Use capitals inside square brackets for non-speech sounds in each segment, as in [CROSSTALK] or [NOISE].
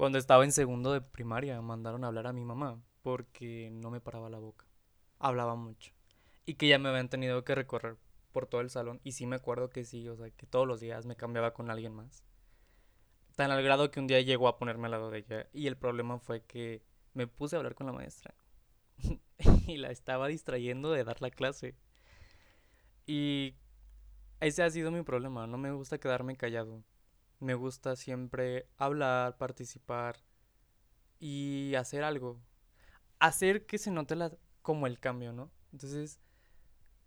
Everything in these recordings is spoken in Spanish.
Cuando estaba en segundo de primaria, mandaron a hablar a mi mamá porque no me paraba la boca. Hablaba mucho. Y que ya me habían tenido que recorrer por todo el salón. Y sí me acuerdo que sí, o sea, que todos los días me cambiaba con alguien más. Tan al grado que un día llegó a ponerme al lado de ella. Y el problema fue que me puse a hablar con la maestra. [LAUGHS] y la estaba distrayendo de dar la clase. Y ese ha sido mi problema. No me gusta quedarme callado. Me gusta siempre hablar, participar y hacer algo. Hacer que se note la, como el cambio, ¿no? Entonces,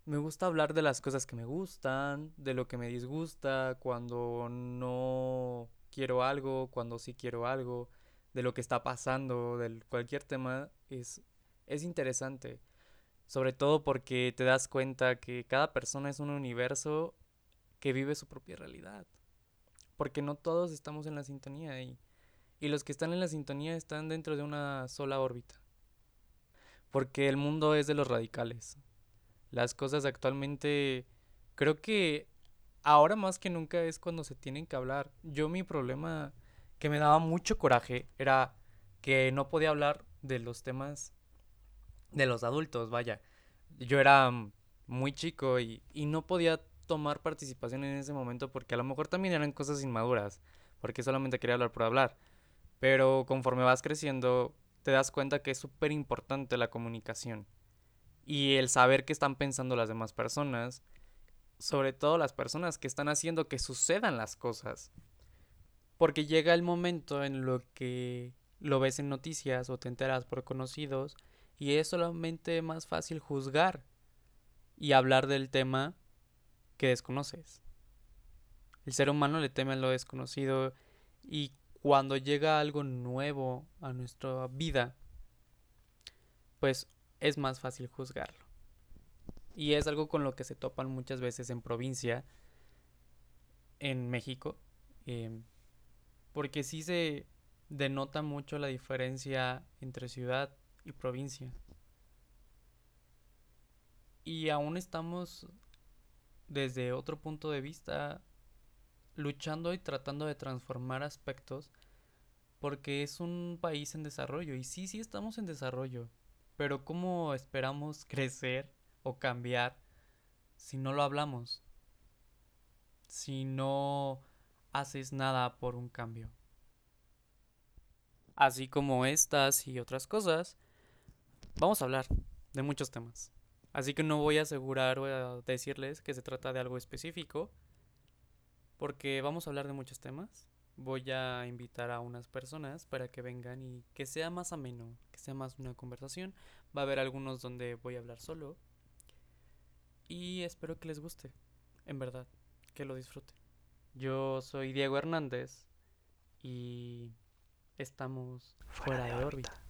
me gusta hablar de las cosas que me gustan, de lo que me disgusta, cuando no quiero algo, cuando sí quiero algo, de lo que está pasando, de cualquier tema, es, es interesante. Sobre todo porque te das cuenta que cada persona es un universo que vive su propia realidad. Porque no todos estamos en la sintonía y, y los que están en la sintonía están dentro de una sola órbita. Porque el mundo es de los radicales. Las cosas actualmente creo que ahora más que nunca es cuando se tienen que hablar. Yo mi problema que me daba mucho coraje era que no podía hablar de los temas de los adultos, vaya. Yo era muy chico y, y no podía tomar participación en ese momento porque a lo mejor también eran cosas inmaduras, porque solamente quería hablar por hablar. Pero conforme vas creciendo, te das cuenta que es súper importante la comunicación y el saber qué están pensando las demás personas, sobre todo las personas que están haciendo que sucedan las cosas. Porque llega el momento en lo que lo ves en noticias o te enteras por conocidos y es solamente más fácil juzgar y hablar del tema que desconoces. El ser humano le teme a lo desconocido y cuando llega algo nuevo a nuestra vida, pues es más fácil juzgarlo. Y es algo con lo que se topan muchas veces en provincia, en México, em, porque sí se denota mucho la diferencia entre ciudad y provincia. Y aún estamos desde otro punto de vista luchando y tratando de transformar aspectos porque es un país en desarrollo y sí, sí estamos en desarrollo, pero ¿cómo esperamos [LAUGHS] crecer o cambiar si no lo hablamos? Si no haces nada por un cambio. Así como estas y otras cosas, vamos a hablar de muchos temas. Así que no voy a asegurar o a decirles que se trata de algo específico, porque vamos a hablar de muchos temas. Voy a invitar a unas personas para que vengan y que sea más ameno, que sea más una conversación. Va a haber algunos donde voy a hablar solo. Y espero que les guste, en verdad, que lo disfruten. Yo soy Diego Hernández y estamos fuera, de órbita.